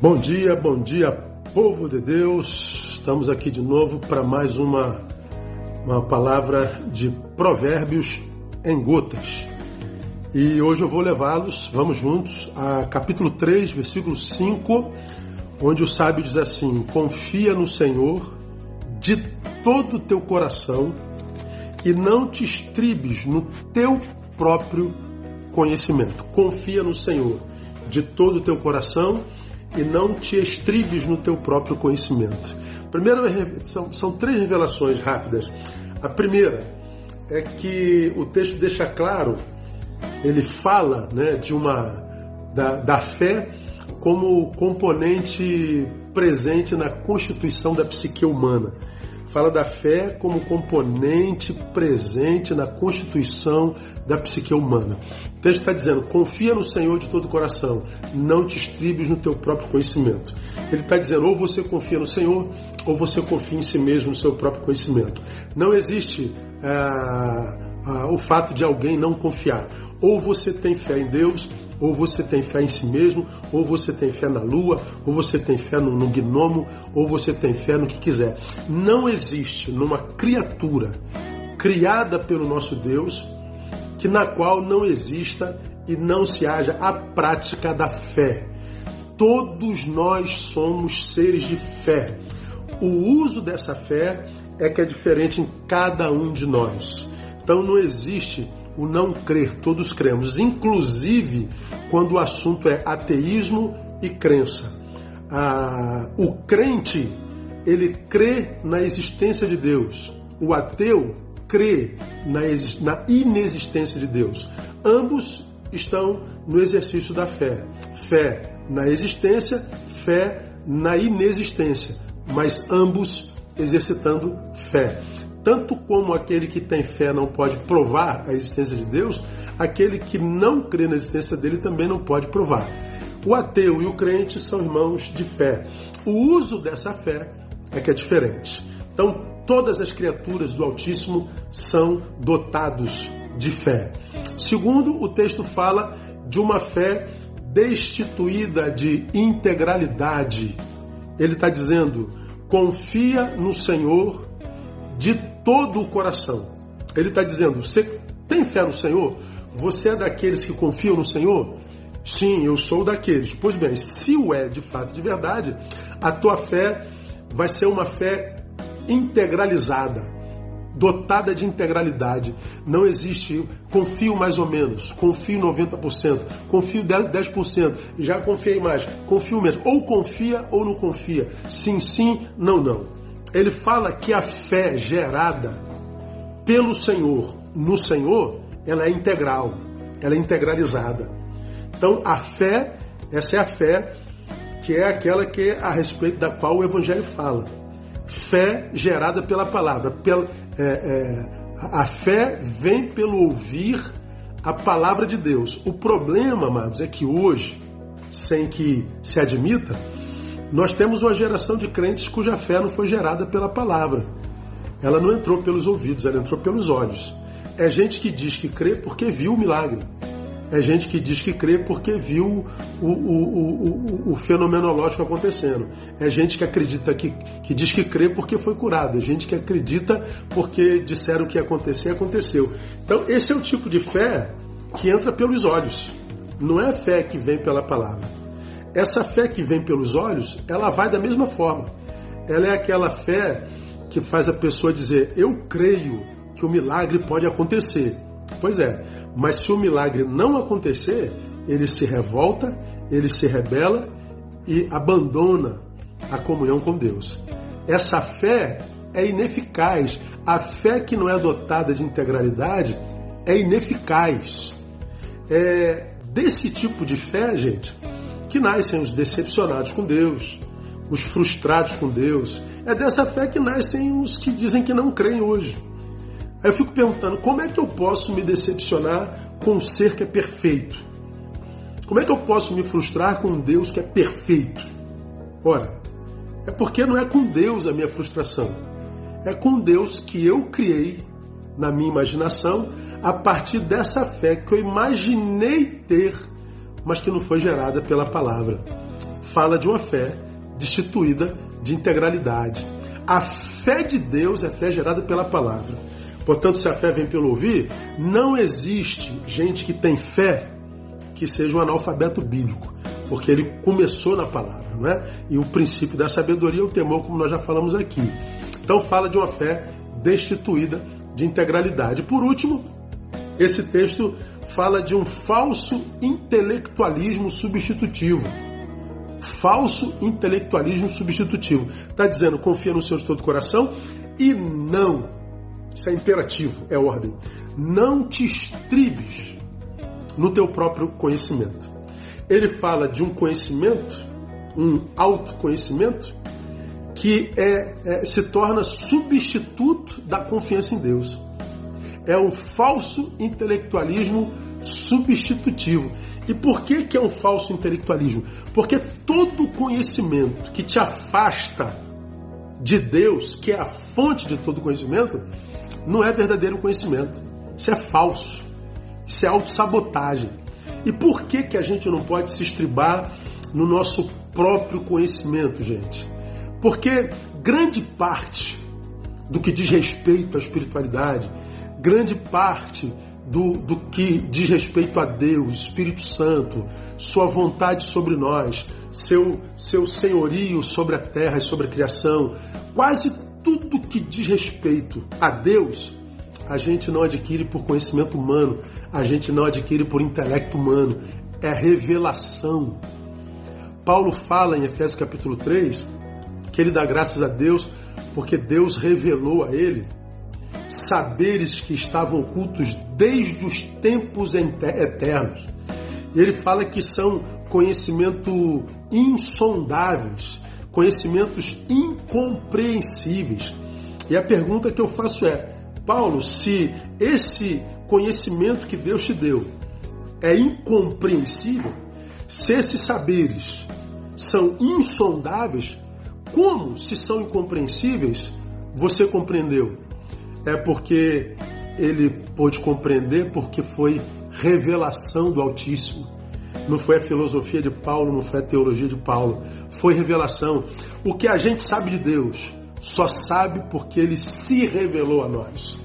Bom dia, bom dia, povo de Deus. Estamos aqui de novo para mais uma, uma palavra de provérbios em gotas. E hoje eu vou levá-los, vamos juntos, a capítulo 3, versículo 5, onde o sábio diz assim: Confia no Senhor de todo o teu coração e não te estribes no teu próprio conhecimento. Confia no Senhor de todo o teu coração e não te estribes no teu próprio conhecimento. Primeiro, são, são três revelações rápidas. A primeira é que o texto deixa claro, ele fala né, de uma da, da fé como componente presente na constituição da psique humana fala da fé como componente presente na constituição da psique humana. O texto está dizendo: confia no Senhor de todo o coração, não te estribes no teu próprio conhecimento. Ele está dizendo: ou você confia no Senhor, ou você confia em si mesmo, no seu próprio conhecimento. Não existe ah, ah, o fato de alguém não confiar. Ou você tem fé em Deus, ou você tem fé em si mesmo, ou você tem fé na lua, ou você tem fé no, no gnomo, ou você tem fé no que quiser. Não existe numa criatura criada pelo nosso Deus que na qual não exista e não se haja a prática da fé. Todos nós somos seres de fé. O uso dessa fé é que é diferente em cada um de nós. Então não existe o não crer, todos cremos, inclusive quando o assunto é ateísmo e crença. Ah, o crente, ele crê na existência de Deus. O ateu crê na, na inexistência de Deus. Ambos estão no exercício da fé. Fé na existência, fé na inexistência, mas ambos exercitando fé tanto como aquele que tem fé não pode provar a existência de Deus, aquele que não crê na existência dele também não pode provar. O ateu e o crente são irmãos de fé. O uso dessa fé é que é diferente. Então, todas as criaturas do Altíssimo são dotados de fé. Segundo, o texto fala de uma fé destituída de integralidade. Ele está dizendo: confia no Senhor de todo o coração. Ele está dizendo: você tem fé no Senhor? Você é daqueles que confiam no Senhor? Sim, eu sou daqueles. Pois bem, se o é de fato de verdade, a tua fé vai ser uma fé integralizada, dotada de integralidade. Não existe confio mais ou menos, confio 90%, confio 10%, já confiei mais, confio menos. Ou confia ou não confia. Sim, sim, não, não ele fala que a fé gerada pelo Senhor no Senhor, ela é integral, ela é integralizada. Então a fé, essa é a fé que é aquela que a respeito da qual o Evangelho fala. Fé gerada pela palavra. Pela, é, é, a fé vem pelo ouvir a palavra de Deus. O problema, amados, é que hoje, sem que se admita, nós temos uma geração de crentes cuja fé não foi gerada pela palavra. Ela não entrou pelos ouvidos, ela entrou pelos olhos. É gente que diz que crê porque viu o milagre. É gente que diz que crê porque viu o, o, o, o, fenomenológico acontecendo. É gente que acredita que, que diz que crê porque foi curado. É gente que acredita porque disseram que ia acontecer, aconteceu. Então, esse é o tipo de fé que entra pelos olhos. Não é a fé que vem pela palavra. Essa fé que vem pelos olhos, ela vai da mesma forma. Ela é aquela fé que faz a pessoa dizer: Eu creio que o milagre pode acontecer. Pois é, mas se o milagre não acontecer, ele se revolta, ele se rebela e abandona a comunhão com Deus. Essa fé é ineficaz. A fé que não é dotada de integralidade é ineficaz. É desse tipo de fé, gente, que nascem os decepcionados com Deus, os frustrados com Deus. É dessa fé que nascem os que dizem que não creem hoje. Aí eu fico perguntando, como é que eu posso me decepcionar com um ser que é perfeito? Como é que eu posso me frustrar com um Deus que é perfeito? Ora, é porque não é com Deus a minha frustração. É com Deus que eu criei na minha imaginação a partir dessa fé que eu imaginei ter mas que não foi gerada pela palavra. fala de uma fé destituída de integralidade. A fé de Deus é fé gerada pela palavra. Portanto, se a fé vem pelo ouvir, não existe gente que tem fé que seja um analfabeto bíblico, porque ele começou na palavra, não é? E o princípio da sabedoria é o temor, como nós já falamos aqui. Então fala de uma fé destituída de integralidade. Por último, esse texto fala de um falso intelectualismo substitutivo. Falso intelectualismo substitutivo. Está dizendo, confia no Senhor de todo o coração e não. Isso é imperativo, é ordem. Não te estribes no teu próprio conhecimento. Ele fala de um conhecimento, um autoconhecimento, que é, é, se torna substituto da confiança em Deus. É um falso intelectualismo substitutivo. E por que, que é um falso intelectualismo? Porque todo conhecimento que te afasta de Deus, que é a fonte de todo conhecimento, não é verdadeiro conhecimento. Isso é falso. Isso é autossabotagem. E por que, que a gente não pode se estribar no nosso próprio conhecimento, gente? Porque grande parte do que diz respeito à espiritualidade, grande parte do, do que diz respeito a Deus, Espírito Santo, Sua vontade sobre nós, seu, seu senhorio sobre a terra e sobre a criação, quase tudo que diz respeito a Deus, a gente não adquire por conhecimento humano, a gente não adquire por intelecto humano, é revelação. Paulo fala em Efésios capítulo 3 que ele dá graças a Deus porque Deus revelou a ele saberes que estavam ocultos desde os tempos eternos. Ele fala que são conhecimento insondáveis, conhecimentos incompreensíveis. E a pergunta que eu faço é: Paulo, se esse conhecimento que Deus te deu é incompreensível, se esses saberes são insondáveis, como, se são incompreensíveis, você compreendeu? É porque ele pôde compreender porque foi revelação do Altíssimo. Não foi a filosofia de Paulo, não foi a teologia de Paulo, foi revelação. O que a gente sabe de Deus só sabe porque ele se revelou a nós.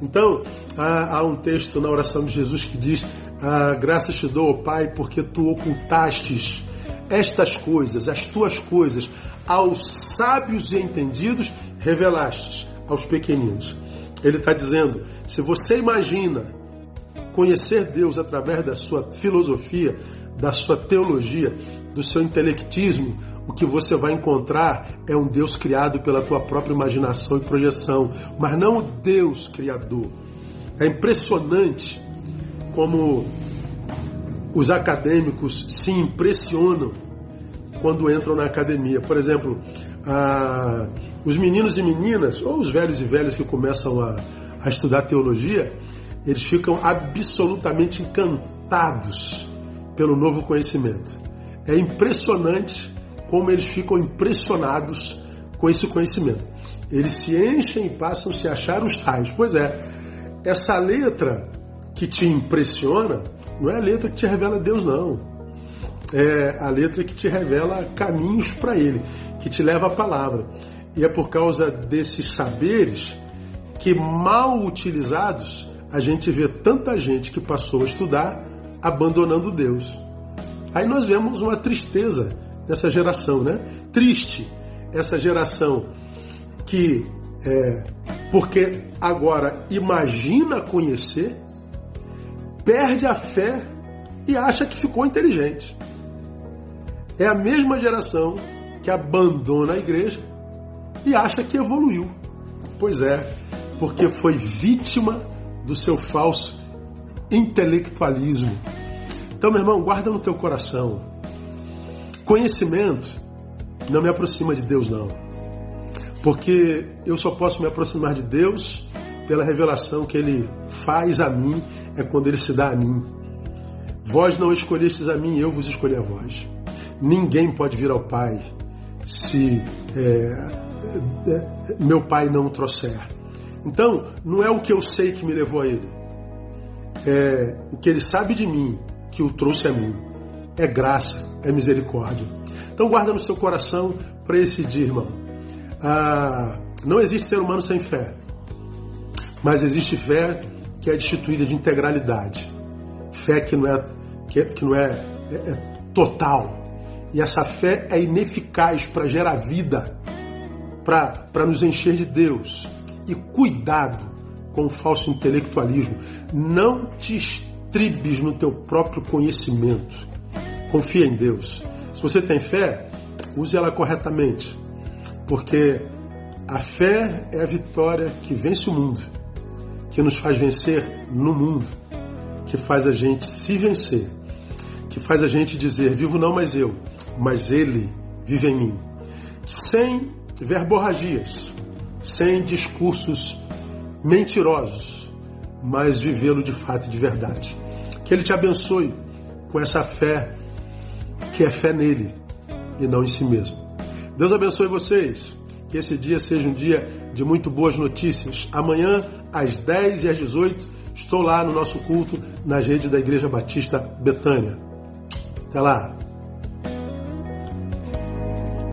Então, há, um texto na oração de Jesus que diz: ah, Graças te dou, Pai, porque tu ocultastes estas coisas, as tuas coisas, aos sábios e entendidos, revelastes aos pequeninos. Ele está dizendo: se você imagina conhecer Deus através da sua filosofia, da sua teologia, do seu intelectismo, o que você vai encontrar é um Deus criado pela tua própria imaginação e projeção, mas não o Deus criador. É impressionante como os acadêmicos se impressionam quando entram na academia. Por exemplo, a, os meninos e meninas, ou os velhos e velhas que começam a, a estudar teologia, eles ficam absolutamente encantados pelo novo conhecimento. É impressionante como eles ficam impressionados com esse conhecimento. Eles se enchem e passam a se achar os tais. Pois é, essa letra que te impressiona não é a letra que te revela Deus, não é a letra que te revela caminhos para Ele, que te leva à palavra. E é por causa desses saberes que, mal utilizados, a gente vê tanta gente que passou a estudar abandonando Deus. Aí nós vemos uma tristeza nessa geração, né? Triste essa geração que, é, porque agora imagina conhecer, perde a fé e acha que ficou inteligente. É a mesma geração que abandona a igreja e acha que evoluiu. Pois é, porque foi vítima do seu falso intelectualismo. Então, meu irmão, guarda no teu coração. Conhecimento não me aproxima de Deus, não. Porque eu só posso me aproximar de Deus pela revelação que Ele faz a mim, é quando Ele se dá a mim. Vós não escolhestes a mim, eu vos escolhi a vós. Ninguém pode vir ao Pai se é, meu Pai não o trouxer. Então, não é o que eu sei que me levou a Ele. É o que Ele sabe de mim que o trouxe a mim. É graça, é misericórdia. Então guarda no seu coração para esse dia, irmão. Ah, não existe ser humano sem fé, mas existe fé que é destituída de integralidade, fé que não é, que, que não é, é, é total. E essa fé é ineficaz para gerar vida, para nos encher de Deus. E cuidado com o falso intelectualismo. Não te estribes no teu próprio conhecimento. Confia em Deus. Se você tem fé, use ela corretamente. Porque a fé é a vitória que vence o mundo, que nos faz vencer no mundo, que faz a gente se vencer, que faz a gente dizer: vivo não mais eu, mas Ele vive em mim. Sem verborragias, sem discursos mentirosos, mas vivê-lo de fato e de verdade. Que Ele te abençoe com essa fé que é fé nele e não em si mesmo. Deus abençoe vocês. Que esse dia seja um dia de muito boas notícias. Amanhã, às 10 e às 18, estou lá no nosso culto, nas redes da Igreja Batista Betânia. Até lá!